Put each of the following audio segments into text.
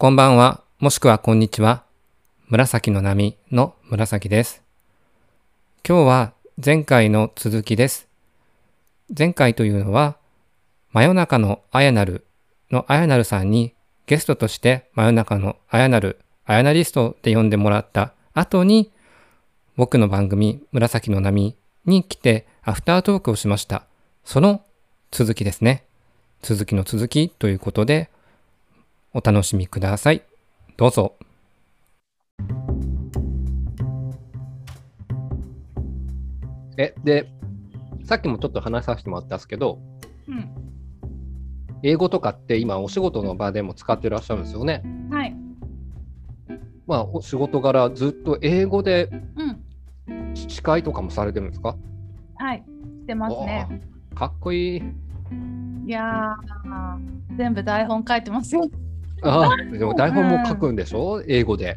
こんばんは、もしくはこんにちは。紫の波の紫です。今日は前回の続きです。前回というのは、真夜中のあやなるのあやなるさんにゲストとして真夜中のあやなる、あやなリストで呼んでもらった後に、僕の番組紫の波に来てアフタートークをしました。その続きですね。続きの続きということで、お楽しみください。どうぞ。え、で、さっきもちょっと話させてもらったんですけど、うん。英語とかって今お仕事の場でも使ってらっしゃるんですよね。はい。まあ、お仕事柄ずっと英語でうん。司会とかもされてるんですか？はい。してますね。かっこいい。いやー、全部台本書いてますよ。ああ、でも台本も書くんでしょ？英語で。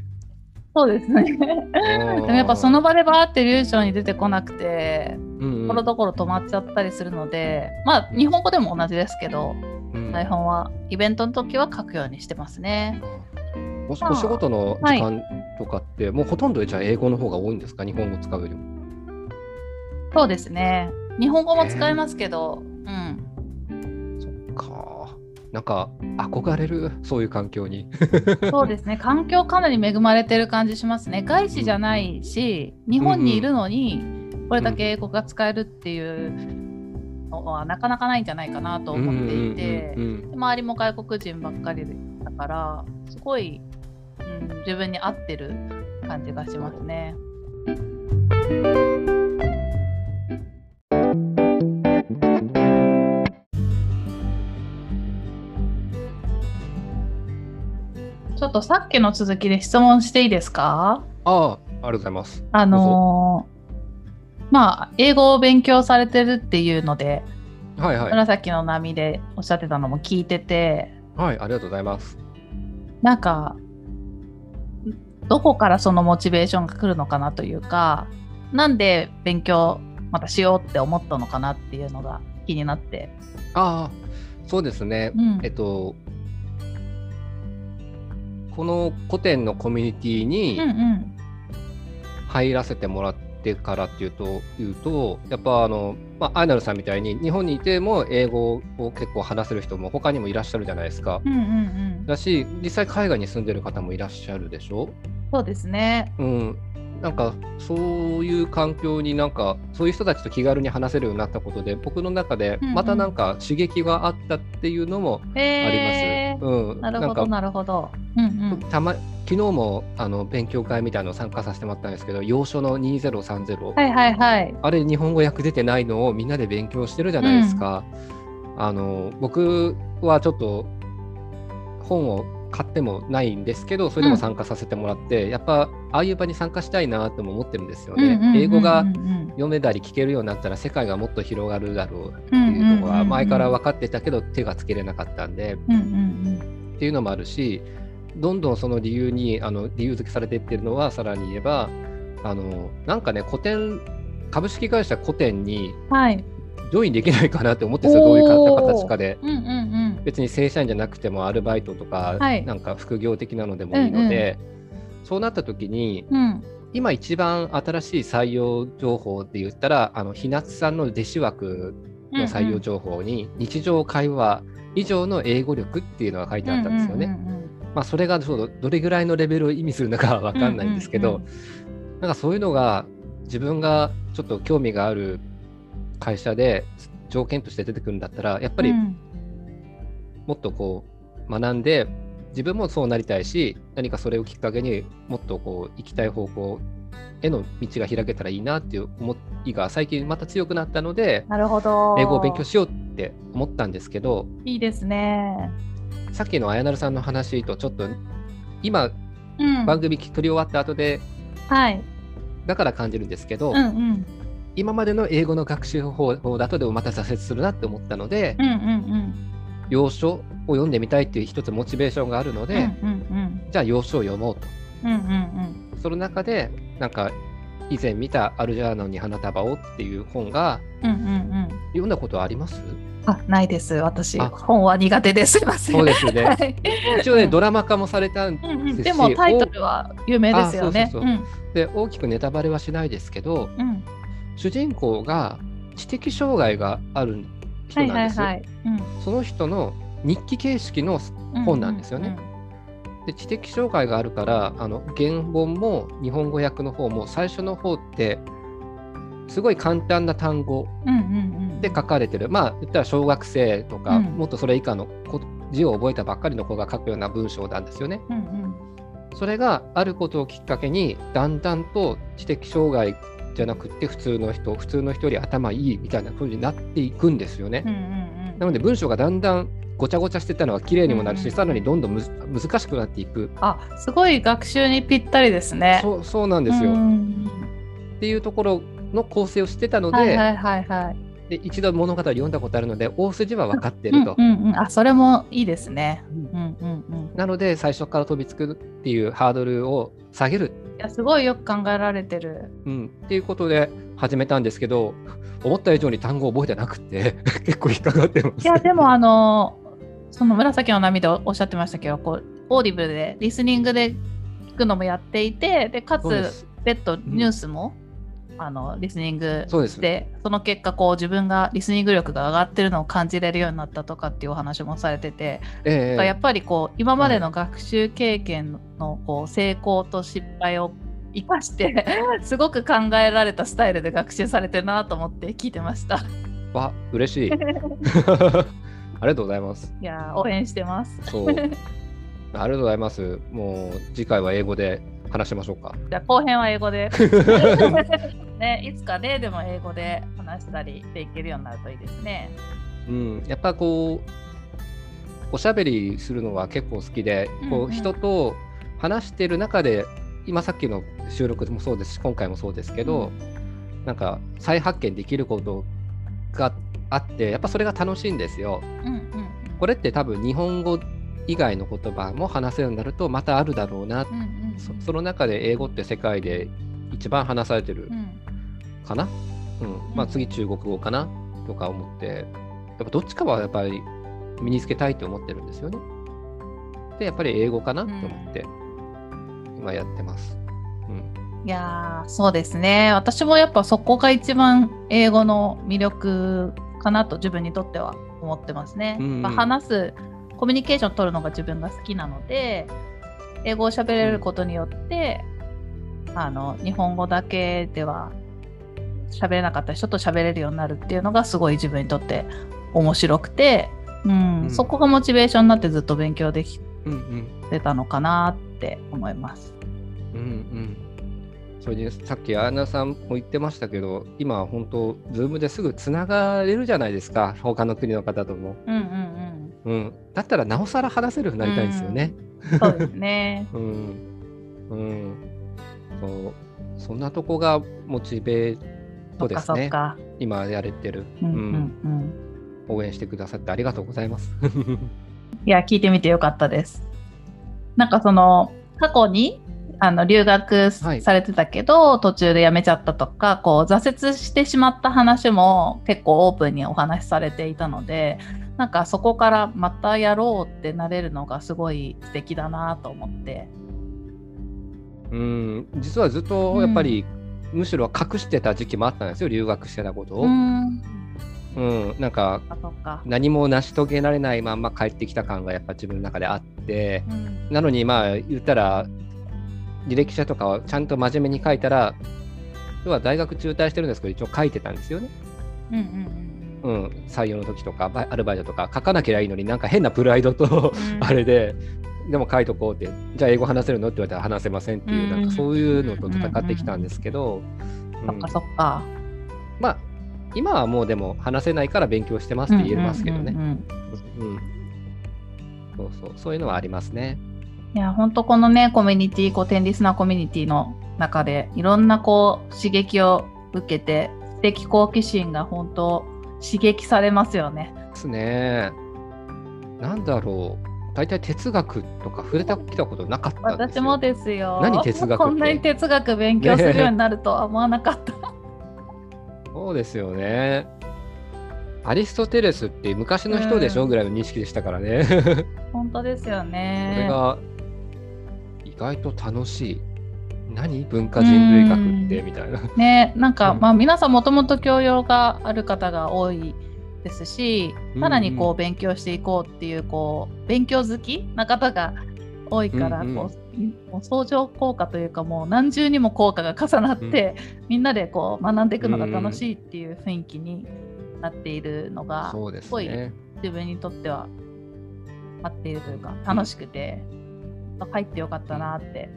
そうですね。ででもやっぱその場でバーって流暢に出てこなくて、うんところどころ止まっちゃったりするので、まあ日本語でも同じですけど、うん台本はイベントの時は書くようにしてますね。おまあお仕事の時間とかって、もうほとんどじゃあ英語の方が多いんですか？日本語使うよりも。そうですね。日本語も使いますけど、うん。そっか。なんか憧れる、そういう環境に。そうですね。環境かなり恵まれてる感じしますね。外資じゃないし、日本にいるのに、これだけ英語が使えるっていうのはなかなかないんじゃないかなと思っていて、周りも外国人ばっかりだから、すごい、うん、自分に合ってる感じがしますね。とさっきの続きで質問していいですか？ああ、ありがとうございます。あのーまあ英語を勉強されてるっていうので、はいはい。紫の波でおっしゃってたのも聞いててはい、ありがとうございます。なんかどこからそのモチベーションが来るのかなというかなんで勉強またしようって思ったのかなっていうのが気になって。ああ、そうですね。うんえっと、この古典のコミュニティに入らせてもらってからっていうと、いうとやっぱあの、まあ、アイナルさんみたいに日本にいても英語を結構話せる人も他にもいらっしゃるじゃないですか。うんうんうんだし、実際海外に住んでる方もいらっしゃるでしょ？そうですね。うん。なんかそういう環境になんかそういう人たちと気軽に話せるようになったことで僕の中でうんうんまたなんか刺激があったっていうのもあります。えーうん、なるほどなるほど。うんうんたま昨日もあの勉強会みたいなの参加させてもらったんですけど要所の2030、はいはいはい。あれ日本語訳出てないのをみんなで勉強してるじゃないですか。あの僕はちょっと本を買ってもないんですけどそれでも参加させてもらって、やっぱああいう場に参加したいなとも思ってるんですよね。うんうんうんうん英語が読めたり聞けるようになったら世界がもっと広がるだろうってうんいうところうんうんうんは前から分かってたけど手がつけれなかったんでうんうんっていうのもあるしどんどんその理由にあの理由付けされていってるのはさらに言えばあのなんかね古典株式会社古典にうん。はい。ジョインできないかなって思ってるんですよどういう形かで。うんうんうん。別に正社員じゃなくてもアルバイトとか、はい。なんか副業的なのでもいいので、そうなった時にうん。今一番新しい採用情報で言ったらあの日夏さんの弟子枠の採用情報に、日常会話以上の英語力っていうのが書いてあったんですよね。うんうんうんまあ、それがどどれぐらいのレベルを意味するのかは分かんないんですけど、うんうん。なんかそういうのが自分がちょっと興味がある会社で条件として出てくるんだったらやっぱりうんもっとこう学んで自分もそうなりたいし何かそれをきっかけにもっとこう行きたい方向への道が開けたらいいなっていう思いが最近また強くなったのでなるほど。英語を勉強しようって思ったんですけどいいですね。さっきのあやなるさんの話とちょっと今うん。番組撮り終わった後ではい。だから感じるんですけど、うんうん今までの英語の学習方法だとでもまた挫折するなって思ったので、うんうんうん。要所を読んでみたいっていう一つモチベーションがあるので、うんうんじゃあ要所を読もうと。うんうんうん。その中でなんか以前見た「アルジャーノンに花束を」っていう本がうんうんうん。読んだことあります？あないです私。あ。本は苦手です。すいません。そうですよね。はい。一応ね、うん。ドラマ化もされたんうんうん。ですしでもタイトルは有名ですよね。で大きくネタバレはしないですけどうん。うん主人公が知的障害がある人はいなんです、はいはいその人の日記形式のうん本なんですよね。で知的障害があるからあの原本も日本語訳の方も最初の方ってすごい簡単な単語うんうんうんで書かれてる。まあ言ったら小学生とか、うん。もっとそれ以下の子字を覚えたばっかりの子が書くような文章なんですよね。うんうん。それがあることをきっかけにだんだんと知的障害じゃなくって普通の人普通の人より頭いいみたいな風になっていくんですよね。うんうんうんなので文章がだんだんごちゃごちゃしてたのが綺麗にもなるし、うんうんさらにどんどん難しくなっていくあすごい学習にぴったりですね。そうそうなんですよ、うっんていうところの構成をしてたので,、はいはいはいはい。で一度物語を読んだことあるので大筋は分かってると。うんうんうん、あそれもいいですね。うんうんうんうん。なので最初から飛びつくっていうハードルを下げる、いやすごいよく考えられてる。うん、っていうことで始めたんですけど 思った以上に単語を覚えてなくて 結構引っかかってます。いやでもあのその紫の波でおっしゃってましたけど、こうオーディブルでリスニングで聞くのもやっていて、でかつ別途ニュースも、あのリスニングそうですでその結果こう自分がリスニング力が上がってるのを感じれるようになったとかっていうお話もされてて、ええやっぱりこう今までの学習経験のこう成功と失敗を生かして すごく考えられたスタイルで学習されてるなと思って聞いてました。わ嬉しい ありがとうございます。いやー応援してます。そうありがとうございます。もう次回は英語で話しましょうか。じゃあ後編は英語で。ね、いつかねでも英語で話したりできるようになるといいですね。うん、やっぱこうおしゃべりするのは結構好きで、こうんううん人と話してる中で今さっきの収録もそうですし今回もそうですけど、なんか再発見できることがあってやっぱそれが楽しいんですよ。うんうんこれって多分日本語以外の言葉も話せるようになるとまたあるだろうな、うんうんうんそその中で英語って世界で一番話されてるうん。かな、うん。まあ、次中国語かな？とか思って。やっぱどっちかはやっぱり身につけたいと思ってるんですよね。でやっぱり英語かな？と思って。今やってます。うん。いやーそうですね。私もやっぱそこが一番英語の魅力かなと自分にとっては思ってますね。うんうん。まあ話すコミュニケーションを取るのが自分が好きなので英語を喋れることによって、あの日本語だけでは喋れなかった人と喋れるようになるっていうのがすごい自分にとって面白くて、うんうん。そこがモチベーションになってずっと勉強できうんうんてたのかなって思います。うんうん。それでさっきアーナさんも言ってましたけど今は本当 Zoom ですぐつながれるじゃないですか。他の国の方とも。うんうんうん、だったらなおさら話せるようになりたいですよね。うん、そうですね。うん、うん、そうそんなとこがモチベートですね。今やれてる。うんううんんうん。応援してくださってありがとうございます。いや、聞いてみてよかったです。なんかその、過去にあの留学はいされてたけど、途中で辞めちゃったとか、こう挫折してしまった話も結構オープンにお話しされていたので、なんかそこからまたやろうってなれるのがすごい素敵だなと思って。うん、実はずっとやっぱり、むしろ隠してた時期もあったんですよ留学してたことを。うん。うん、なんか。何も成し遂げられないまんま帰ってきた感がやっぱ自分の中であってうんなのにまあ言ったら履歴書とかをちゃんと真面目に書いたら要は大学中退してるんですけど一応書いてたんですよね、うんうんうんうん、採用の時とかアルバイトとか書かなきゃいいのになんか変なプライドとうんあれででも書いとこうってじゃあ英語話せるの？って言われたら話せませんっていう、うんなんかそういうのと戦ってきたんですけど、うんそっかそっか。まあ今はもうでも話せないから勉強してますって言えますけどね。そうそう、そういうのはありますね。いや本当このねコミュニティこうテンリスナーコミュニティの中でいろんなこう刺激を受けて知的好奇心が本当刺激されますよね。ですね。なんだろう。大体哲学とか触れたきたことなかったんですよ。私もですよ。何哲学こんなに哲学勉強するようになるとは思わなかった。そうですよね。アリストテレスって昔の人でしょ、うんぐらいの認識でしたからね。本当ですよこれね。が意外と楽しい。何？文化人類学って？うん。みたいな。ね、なんか、うん。まあ皆さんもともと教養がある方が多いですし、さらにうん。うこう勉強していこうっていうこう勉強好きな方が多いから、うんうん。こうもう相乗効果というかもう何重にも効果が重なって、みんなでこう学んでいくのが楽しいっていう雰囲気になっているのが、すごいね。自分にとっては合っているというか楽しくて、入ってよかったなって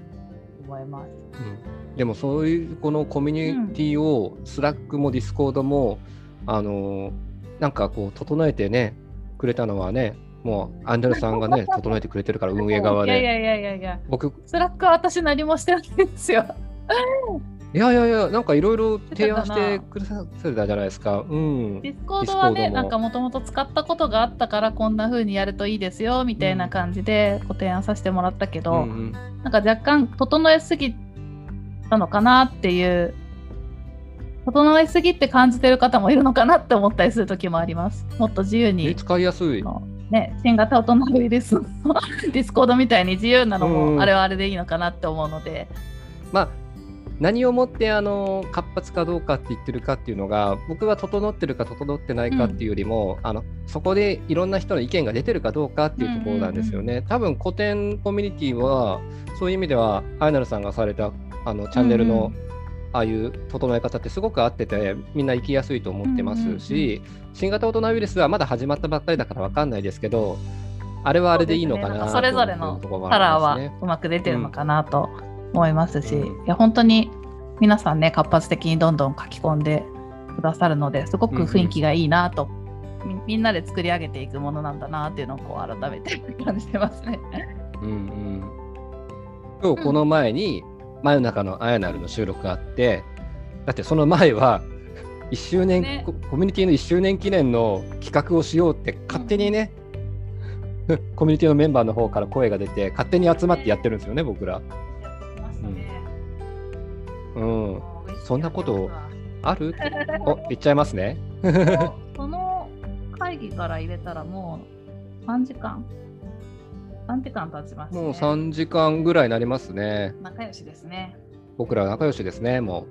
思います。うん。でもそういうこのコミュニティを、スラックもディスコードもあのなんかこう整えてねくれたのはねもうアンジェルさんがね整えてくれてるから運営側で。いやいやいやいやいや、僕スラックは私何もしてないんですよ。いやいやいやなんかいろいろ提案してくださってたじゃないですか。うん。ディスコードはね、なんかもともと使ったことがあったからこんな風にやるといいですよみたいな感じでご提案させてもらったけど、うんうん。なんか若干整えすぎたのかなっていう、整えすぎって感じてる方もいるのかなって思ったりする時もあります。もっと自由に、使いやすい。のね、新型大人ウイルスの ディスコードみたいに自由なのうんもあれはあれでいいのかなって思うので、まあ何をもってあの活発かどうかって言ってるかっていうのが僕は整ってるか整ってないかっていうよりも、あのそこでいろんな人の意見が出てるかどうかっていうところなんですよね。多分古典コミュニティはそういう意味ではアイナルさんがされたあのチャンネルの、うんああいう整え方ってすごく合っててみんな行きやすいと思ってますし、新型大人ウイルスはまだ始まったばっかりだから分かんないですけどあれはあれでいいのかなね。それぞれのカラーはうまく出てるのかなと思いますし、うん。いや本当に皆さんね活発的にどんどん書き込んでくださるのですごく雰囲気がいいなと、みみんなで作り上げていくものなんだなっていうのをこう改めて 感じてますね。うんうん、今日この前に真夜中のあやなるの収録があってだってその前は1周年、ね。ココミュニティの1周年記念の企画をしようって勝手にね、コミュニティのメンバーの方から声が出て勝手に集まってやってるんですよね僕ら。うん、そんなことある？お言っちゃいますね。その会議から入れたらもう3時間3時間経ちました、ね。もう3時間ぐらいになりますね。仲良しですね。僕ら仲良しですね、も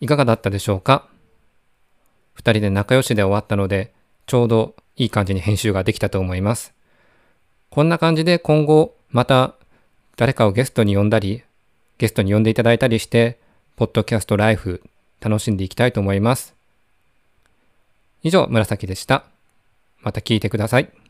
いかがだったでしょうか？二人で仲良しで終わったので、ちょうどいい感じに編集ができたと思います。こんな感じで今後また誰かをゲストに呼んだり、ゲストに呼んでいただいたりして、ポッドキャストライフ楽しんでいきたいと思います。以上、紫でした。また聞いてください。